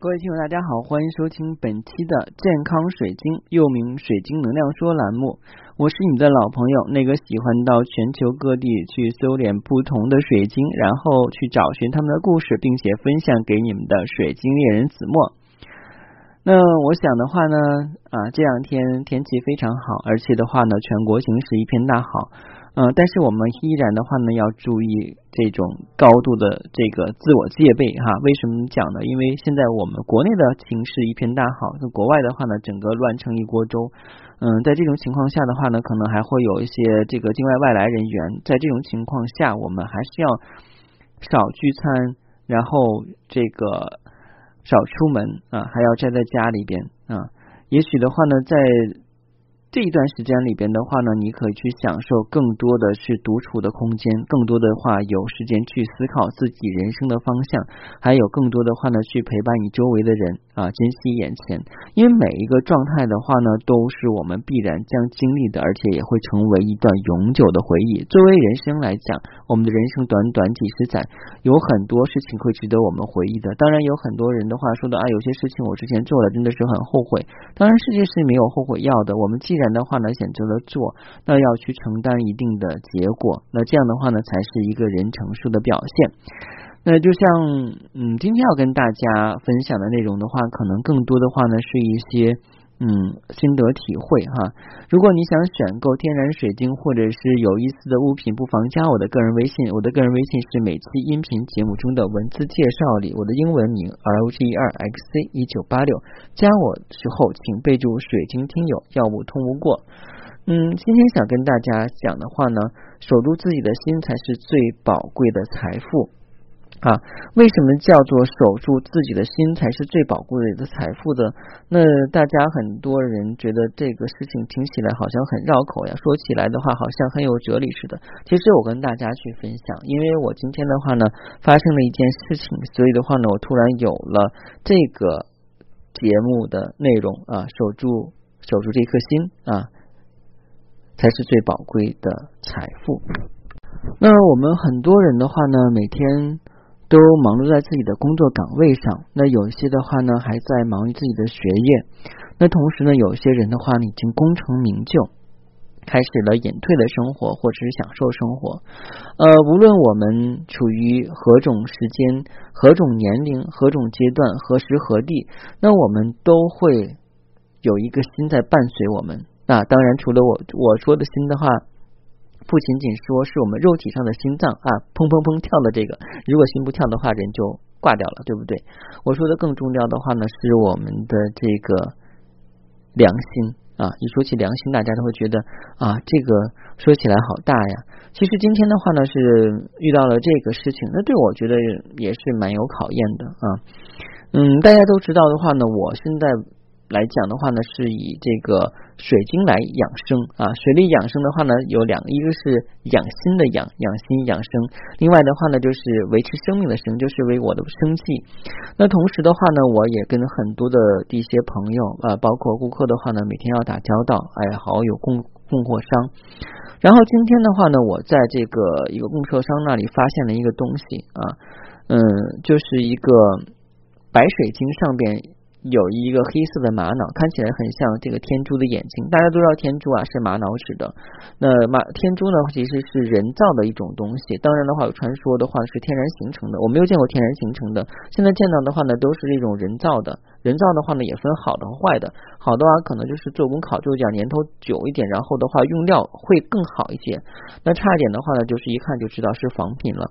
各位听友，大家好，欢迎收听本期的健康水晶，又名水晶能量说栏目。我是你的老朋友，那个喜欢到全球各地去搜敛不同的水晶，然后去找寻他们的故事，并且分享给你们的水晶猎人子墨。那我想的话呢，啊，这两天天气非常好，而且的话呢，全国形势一片大好。嗯，但是我们依然的话呢，要注意这种高度的这个自我戒备哈。为什么讲呢？因为现在我们国内的形势一片大好，那国外的话呢，整个乱成一锅粥。嗯，在这种情况下的话呢，可能还会有一些这个境外外来人员。在这种情况下，我们还是要少聚餐，然后这个少出门啊，还要宅在家里边啊。也许的话呢，在这一段时间里边的话呢，你可以去享受更多的是独处的空间，更多的话有时间去思考自己人生的方向，还有更多的话呢去陪伴你周围的人啊，珍惜眼前，因为每一个状态的话呢，都是我们必然将经历的，而且也会成为一段永久的回忆。作为人生来讲，我们的人生短短几十载，有很多事情会值得我们回忆的。当然，有很多人的话说的啊，有些事情我之前做了，真的是很后悔。当然，世界是没有后悔药的。我们既然的话呢，选择了做，那要去承担一定的结果，那这样的话呢，才是一个人成熟的表现。那就像嗯，今天要跟大家分享的内容的话，可能更多的话呢，是一些。嗯，心得体会哈。如果你想选购天然水晶或者是有意思的物品，不妨加我的个人微信。我的个人微信是每期音频节目中的文字介绍里我的英文名 R O G E 二 X C 一九八六。加我时候请备注水晶听友，要不通不过。嗯，今天想跟大家讲的话呢，守住自己的心才是最宝贵的财富。啊，为什么叫做守住自己的心才是最宝贵的财富的？那大家很多人觉得这个事情听起来好像很绕口呀，说起来的话好像很有哲理似的。其实我跟大家去分享，因为我今天的话呢，发生了一件事情，所以的话呢，我突然有了这个节目的内容啊，守住守住这颗心啊，才是最宝贵的财富。那我们很多人的话呢，每天。都忙碌在自己的工作岗位上，那有些的话呢，还在忙于自己的学业。那同时呢，有些人的话呢，已经功成名就，开始了隐退的生活，或者是享受生活。呃，无论我们处于何种时间、何种年龄、何种阶段、何时何地，那我们都会有一个心在伴随我们。那当然，除了我我说的心的话。不仅仅说是我们肉体上的心脏啊，砰砰砰跳的这个，如果心不跳的话，人就挂掉了，对不对？我说的更重要的话呢，是我们的这个良心啊。一说起良心，大家都会觉得啊，这个说起来好大呀。其实今天的话呢，是遇到了这个事情，那对我觉得也是蛮有考验的啊。嗯，大家都知道的话呢，我现在。来讲的话呢，是以这个水晶来养生啊。水力养生的话呢，有两，一个是养心的养，养心养生；另外的话呢，就是维持生命的生，就是为我的生气。那同时的话呢，我也跟很多的一些朋友啊，包括顾客的话呢，每天要打交道，哎，好友供供货商。然后今天的话呢，我在这个一个供货商那里发现了一个东西啊，嗯，就是一个白水晶上边。有一个黑色的玛瑙，看起来很像这个天珠的眼睛。大家都知道天珠啊是玛瑙石的，那玛天珠呢其实是人造的一种东西。当然的话，有传说的话是天然形成的，我没有见过天然形成的。现在见到的话呢，都是这种人造的。人造的话呢，也分好的和坏的。好的话，可能就是做工考究一点，年头久一点，然后的话用料会更好一些。那差一点的话呢，就是一看就知道是仿品了。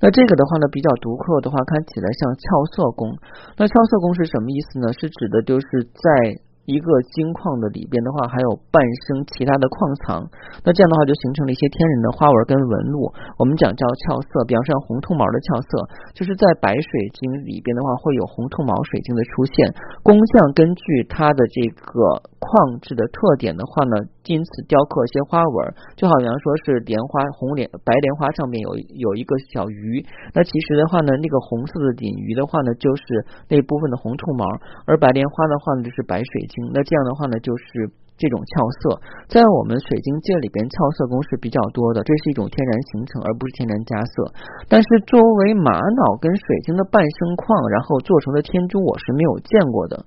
那这个的话呢，比较独特的话，看起来像俏色工。那俏色工是什么意思呢？是指的就是在。一个金矿的里边的话，还有半生其他的矿藏，那这样的话就形成了一些天然的花纹跟纹路，我们讲叫俏色，比方说红兔毛的俏色，就是在白水晶里边的话会有红兔毛水晶的出现，工匠根据它的这个矿质的特点的话呢。因此雕刻一些花纹，就好像说是莲花红莲白莲花上面有有一个小鱼，那其实的话呢，那个红色的锦鱼的话呢，就是那部分的红兔毛，而白莲花的话呢，就是白水晶。那这样的话呢，就是这种俏色，在我们水晶界里边，俏色宫是比较多的，这是一种天然形成，而不是天然加色。但是作为玛瑙跟水晶的半生矿，然后做成的天珠，我是没有见过的。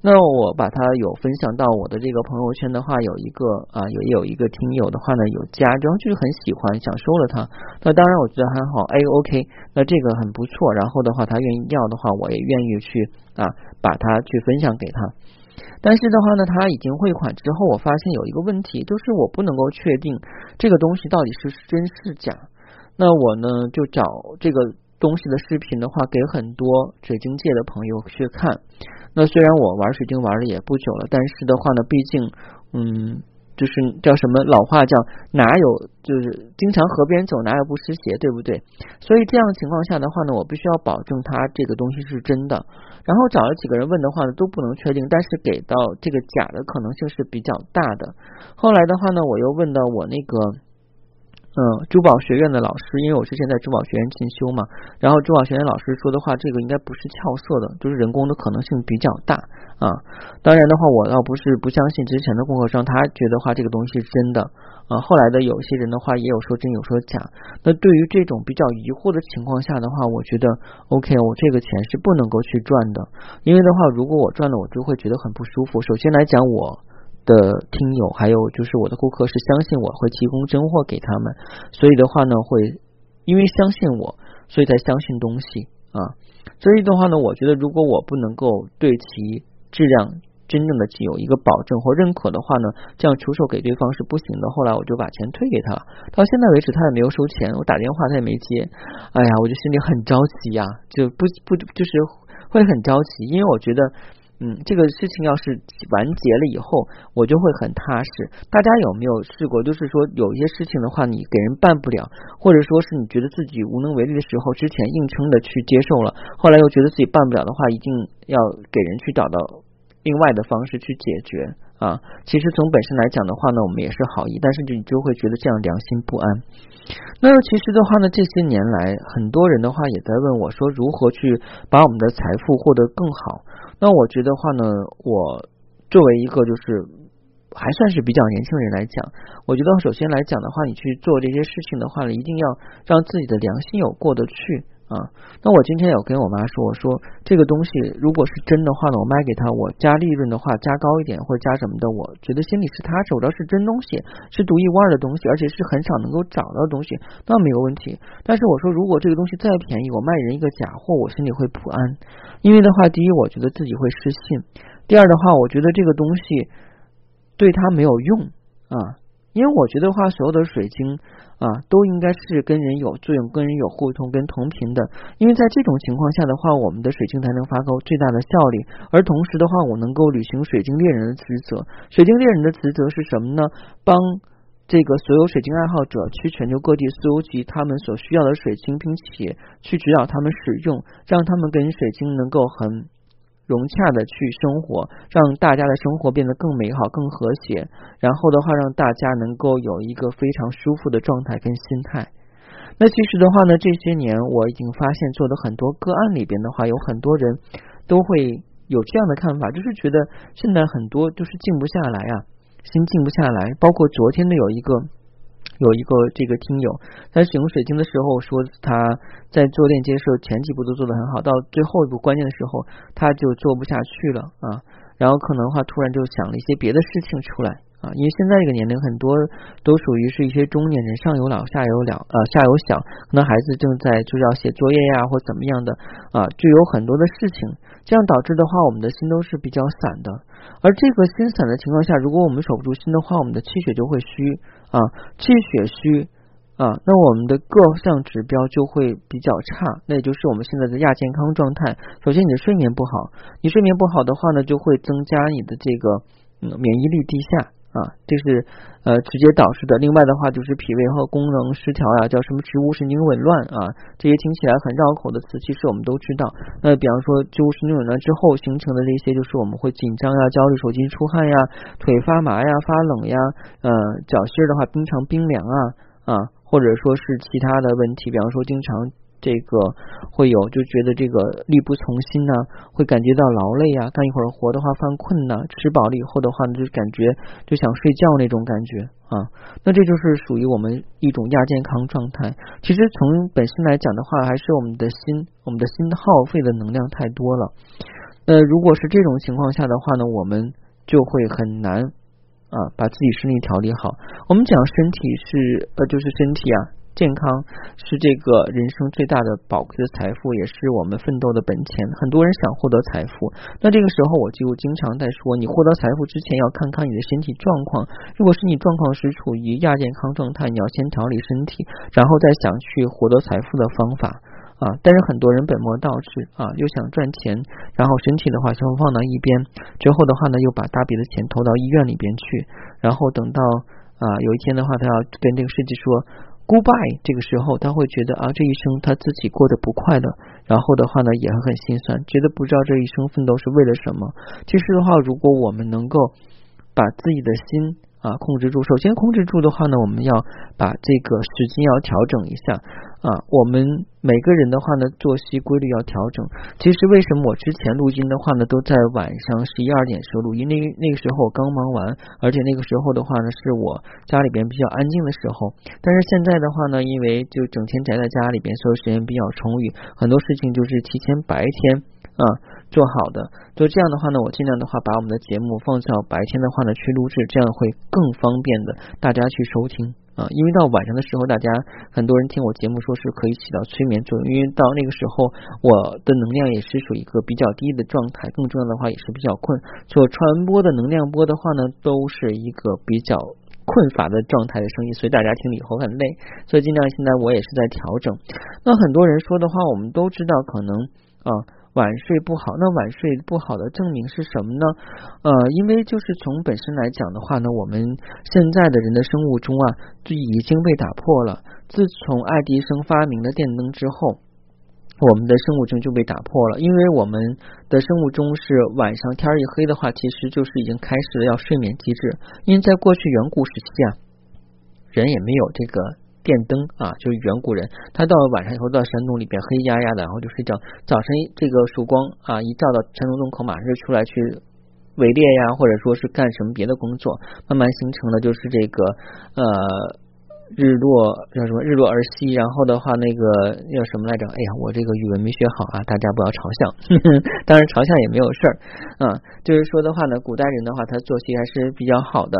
那我把它有分享到我的这个朋友圈的话，有一个啊，有有一个听友的话呢，有加，然后就是很喜欢，想收了它。那当然我觉得还好，哎，OK，那这个很不错。然后的话，他愿意要的话，我也愿意去啊，把它去分享给他。但是的话呢，他已经汇款之后，我发现有一个问题，就是我不能够确定这个东西到底是真是假。那我呢，就找这个东西的视频的话，给很多水晶界的朋友去看。那虽然我玩水晶玩的也不久了，但是的话呢，毕竟，嗯，就是叫什么老话叫哪有就是经常河边走哪有不湿鞋，对不对？所以这样情况下的话呢，我必须要保证它这个东西是真的。然后找了几个人问的话呢，都不能确定，但是给到这个假的可能性是比较大的。后来的话呢，我又问到我那个。嗯，珠宝学院的老师，因为我之前在珠宝学院进修嘛，然后珠宝学院老师说的话，这个应该不是俏色的，就是人工的可能性比较大啊。当然的话，我倒不是不相信之前的供货商，他觉得话这个东西是真的啊。后来的有些人的话，也有说真有说假。那对于这种比较疑惑的情况下的话，我觉得 OK，我这个钱是不能够去赚的，因为的话，如果我赚了，我就会觉得很不舒服。首先来讲，我。的听友还有就是我的顾客是相信我会提供真货给他们，所以的话呢会因为相信我，所以才相信东西啊。所以的话呢，我觉得如果我不能够对其质量真正的有一个保证或认可的话呢，这样出售给对方是不行的。后来我就把钱退给他，到现在为止他也没有收钱，我打电话他也没接。哎呀，我就心里很着急呀，就不不就是会很着急，因为我觉得。嗯，这个事情要是完结了以后，我就会很踏实。大家有没有试过？就是说，有一些事情的话，你给人办不了，或者说是你觉得自己无能为力的时候，之前硬撑的去接受了，后来又觉得自己办不了的话，一定要给人去找到另外的方式去解决啊。其实从本身来讲的话呢，我们也是好意，但是你就会觉得这样良心不安。那其实的话呢，这些年来，很多人的话也在问我说，如何去把我们的财富获得更好。那我觉得话呢，我作为一个就是还算是比较年轻人来讲，我觉得首先来讲的话，你去做这些事情的话呢，一定要让自己的良心有过得去。啊，那我今天有跟我妈说，我说这个东西如果是真的话呢，我卖给他，我加利润的话加高一点或者加什么的，我觉得心里是踏实，我知道是真东西，是独一无二的东西，而且是很少能够找到的东西，那没有问题。但是我说，如果这个东西再便宜，我卖人一个假货，我心里会不安，因为的话，第一，我觉得自己会失信；第二的话，我觉得这个东西对他没有用啊。因为我觉得话，所有的水晶啊，都应该是跟人有作用、跟人有互通、跟同频的。因为在这种情况下的话，我们的水晶才能发挥最大的效力。而同时的话，我能够履行水晶猎人的职责。水晶猎人的职责是什么呢？帮这个所有水晶爱好者去全球各地搜集他们所需要的水晶，并且去指导他们使用，让他们跟水晶能够很。融洽的去生活，让大家的生活变得更美好、更和谐。然后的话，让大家能够有一个非常舒服的状态跟心态。那其实的话呢，这些年我已经发现，做的很多个案里边的话，有很多人都会有这样的看法，就是觉得现在很多就是静不下来啊，心静不下来。包括昨天的有一个。有一个这个听友，在使用水晶的时候说他在做链接的时候前几步都做得很好，到最后一步关键的时候他就做不下去了啊，然后可能的话突然就想了一些别的事情出来啊，因为现在这个年龄很多都属于是一些中年人，上有老下有了呃下有小，可能孩子正在就要写作业呀或怎么样的啊，就有很多的事情，这样导致的话我们的心都是比较散的，而这个心散的情况下，如果我们守不住心的话，我们的气血就会虚。啊，气血虚啊，那我们的各项指标就会比较差，那也就是我们现在的亚健康状态。首先，你的睡眠不好，你睡眠不好的话呢，就会增加你的这个免疫力低下。啊，这是呃直接导致的。另外的话，就是脾胃和功能失调呀，叫什么植物神经紊乱啊，这些听起来很绕口的词，其实我们都知道。那比方说植物神经紊乱之后形成的这些，就是我们会紧张呀、焦虑、手机出汗呀、腿发麻呀、发冷呀，呃，脚心的话冰常冰凉啊啊，或者说是其他的问题，比方说经常这个会有就觉得这个力不从心呐，会感觉到劳累呀，干一会儿活的话犯困呐，吃饱了以后的话呢，就感觉就想睡觉那种感觉啊，那这就是属于我们一种亚健康状态。其实从本身来讲的话，还是我们的心，我们的心耗费的能量太多了。呃，如果是这种情况下的话呢，我们就会很难啊把自己身体调理好。我们讲身体是呃，就是身体啊。健康是这个人生最大的宝贵的财富，也是我们奋斗的本钱。很多人想获得财富，那这个时候我就经常在说，你获得财富之前要看看你的身体状况。如果是你状况是处于亚健康状态，你要先调理身体，然后再想去获得财富的方法啊。但是很多人本末倒置啊，又想赚钱，然后身体的话先放到一边，之后的话呢，又把大笔的钱投到医院里边去，然后等到啊有一天的话，他要跟这个设计说。Goodbye，这个时候他会觉得啊，这一生他自己过得不快乐，然后的话呢也很心酸，觉得不知道这一生奋斗是为了什么。其实的话，如果我们能够把自己的心啊控制住，首先控制住的话呢，我们要把这个时间要调整一下。啊，我们每个人的话呢，作息规律要调整。其实为什么我之前录音的话呢，都在晚上十一二点时候录音？那那个时候我刚忙完，而且那个时候的话呢，是我家里边比较安静的时候。但是现在的话呢，因为就整天宅在家里边，所以时间比较充裕，很多事情就是提前白天啊做好的。就这样的话呢，我尽量的话把我们的节目放到白天的话呢去录制，这样会更方便的大家去收听。啊，因为到晚上的时候，大家很多人听我节目说是可以起到催眠作用。因为到那个时候，我的能量也是属于一个比较低的状态，更重要的话也是比较困，所传播的能量波的话呢，都是一个比较困乏的状态的声音，所以大家听了以后很累。所以尽量现在我也是在调整。那很多人说的话，我们都知道，可能啊。晚睡不好，那晚睡不好的证明是什么呢？呃，因为就是从本身来讲的话呢，我们现在的人的生物钟啊，就已经被打破了。自从爱迪生发明了电灯之后，我们的生物钟就被打破了。因为我们的生物钟是晚上天一黑的话，其实就是已经开始了要睡眠机制。因为在过去远古时期啊，人也没有这个。电灯啊，就是远古人，他到了晚上以后到山洞里边黑压压的，然后就睡觉。早晨这个曙光啊，一照到山洞洞口，马上就出来去围猎呀，或者说是干什么别的工作，慢慢形成了就是这个呃日落叫什么日落而息，然后的话那个叫什么来着？哎呀，我这个语文没学好啊，大家不要嘲笑。当然嘲笑也没有事儿啊，就是说的话呢，古代人的话他作息还是比较好的。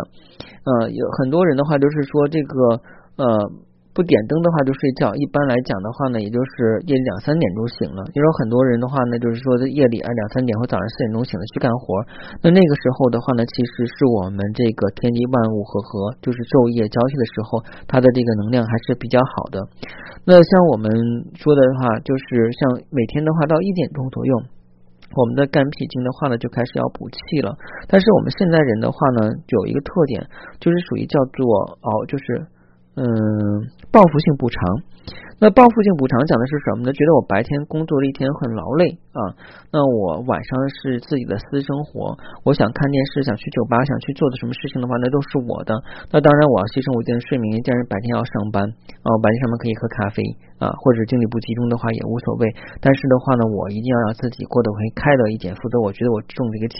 呃，有很多人的话就是说这个呃。不点灯的话就睡觉，一般来讲的话呢，也就是夜里两三点钟醒了。也有很多人的话呢，就是说在夜里啊两三点或早上四点钟醒了去干活。那那个时候的话呢，其实是我们这个天地万物和合，就是昼夜交替的时候，它的这个能量还是比较好的。那像我们说的话，就是像每天的话到一点钟左右，我们的肝脾经的话呢就开始要补气了。但是我们现在人的话呢，有一个特点，就是属于叫做哦，就是。嗯，报复性补偿。那报复性补偿讲的是什么呢？觉得我白天工作了一天很劳累啊，那我晚上是自己的私生活，我想看电视，想去酒吧，想去做的什么事情的话，那都是我的。那当然我要牺牲我一天睡眠，既然白天要上班啊，白天上班可以喝咖啡啊，或者精力不集中的话也无所谓。但是的话呢，我一定要让自己过得会快乐一点，否则我觉得我挣这个钱，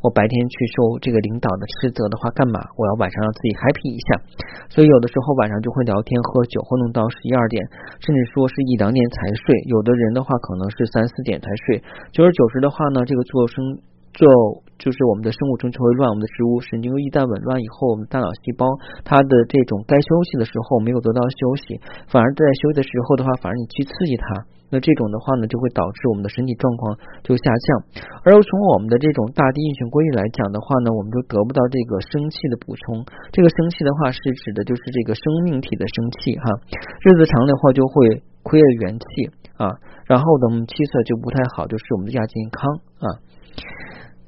我白天去受这个领导的斥责的话，干嘛？我要晚上让自己 happy 一下。所以有的时候晚上就会聊天喝酒，活动到十一二点。甚至说是一两点才睡，有的人的话可能是三四点才睡。久而久之的话呢，这个做生做就是我们的生物钟就会乱，我们的植物神经一旦紊乱以后，我们大脑细胞它的这种该休息的时候没有得到休息，反而在休息的时候的话，反而你去刺激它。那这种的话呢，就会导致我们的身体状况就下降。而从我们的这种大地运行规律来讲的话呢，我们就得不到这个生气的补充。这个生气的话是指的就是这个生命体的生气哈。日子长的话就会亏了元气啊，然后呢气色就不太好，就是我们的亚健康啊。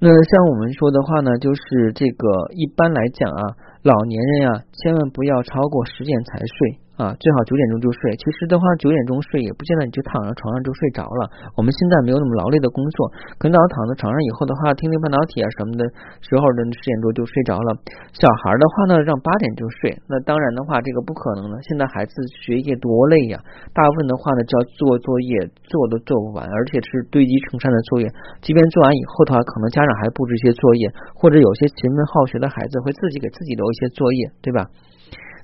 那像我们说的话呢，就是这个一般来讲啊，老年人啊，千万不要超过十点才睡。啊，最好九点钟就睡。其实的话，九点钟睡也不见得你就躺在床上就睡着了。我们现在没有那么劳累的工作，可能躺在床上以后的话，听听半导体啊什么的时候的十点多就睡着了。小孩的话呢，让八点就睡。那当然的话，这个不可能了。现在孩子学业多累呀，大部分的话呢，就要做作业，做都做不完，而且是堆积成山的作业。即便做完以后的话，可能家长还布置一些作业，或者有些勤奋好学的孩子会自己给自己留一些作业，对吧？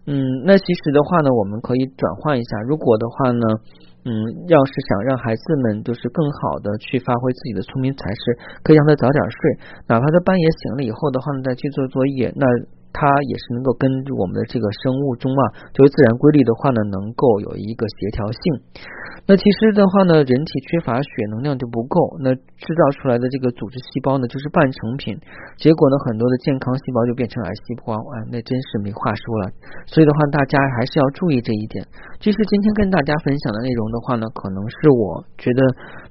嗯，那其实的话呢，我们可以转换一下。如果的话呢，嗯，要是想让孩子们就是更好的去发挥自己的聪明才智，可以让他早点睡，哪怕他半夜醒了以后的话呢，再去做作业，那。它也是能够跟我们的这个生物钟啊，就是自然规律的话呢，能够有一个协调性。那其实的话呢，人体缺乏血能量就不够，那制造出来的这个组织细胞呢，就是半成品。结果呢，很多的健康细胞就变成癌细胞，啊，那真是没话说了。所以的话，大家还是要注意这一点。其实今天跟大家分享的内容的话呢，可能是我觉得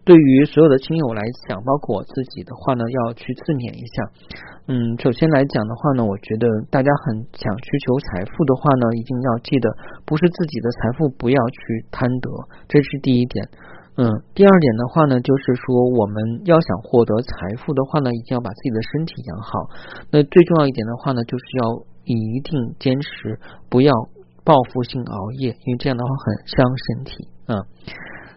对于所有的亲友来讲，包括我自己的话呢，要去自勉一下。嗯，首先来讲的话呢，我觉得大家很想去求财富的话呢，一定要记得，不是自己的财富不要去贪得，这是第一点。嗯，第二点的话呢，就是说我们要想获得财富的话呢，一定要把自己的身体养好。那最重要一点的话呢，就是要一定坚持，不要报复性熬夜，因为这样的话很伤身体啊。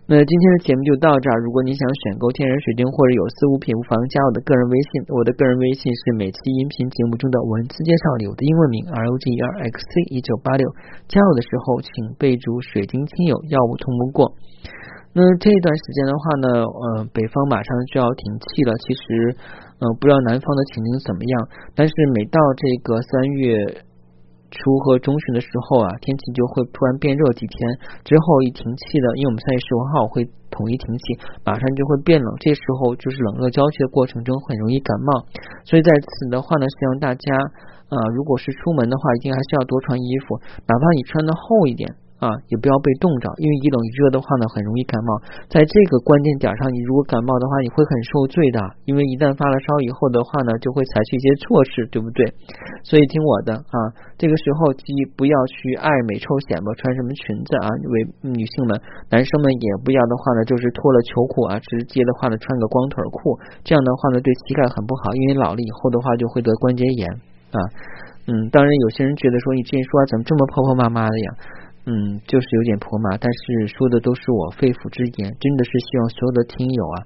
那今天的节目就到这儿。如果你想选购天然水晶或者有色物品，不妨加我的个人微信。我的个人微信是每期音频节目中的文字介绍里我的英文名 R O G E R X C 一九八六。加我的时候请备注水晶亲友，要不通不过。那这一段时间的话呢，呃，北方马上就要停气了。其实，呃，不知道南方的情景怎么样，但是每到这个三月。初和中旬的时候啊，天气就会突然变热几天，之后一停气的，因为我们三月十五号会统一停气，马上就会变冷，这时候就是冷热交替的过程中很容易感冒，所以在此的话呢，希望大家啊，如果是出门的话，一定还是要多穿衣服，哪怕你穿的厚一点。啊，也不要被冻着，因为一冷一热的话呢，很容易感冒。在这个关键点上，你如果感冒的话，你会很受罪的。因为一旦发了烧以后的话呢，就会采取一些措施，对不对？所以听我的啊，这个时候既不要去爱美臭显摆，穿什么裙子啊？为女性们，男生们也不要的话呢，就是脱了秋裤啊，直接的话呢，穿个光腿裤，这样的话呢，对膝盖很不好，因为老了以后的话就会得关节炎啊。嗯，当然有些人觉得说你之前说怎么这么婆婆妈妈的呀？嗯，就是有点婆妈，但是说的都是我肺腑之言，真的是希望所有的听友啊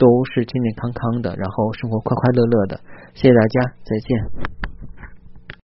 都是健健康康的，然后生活快快乐乐的。谢谢大家，再见。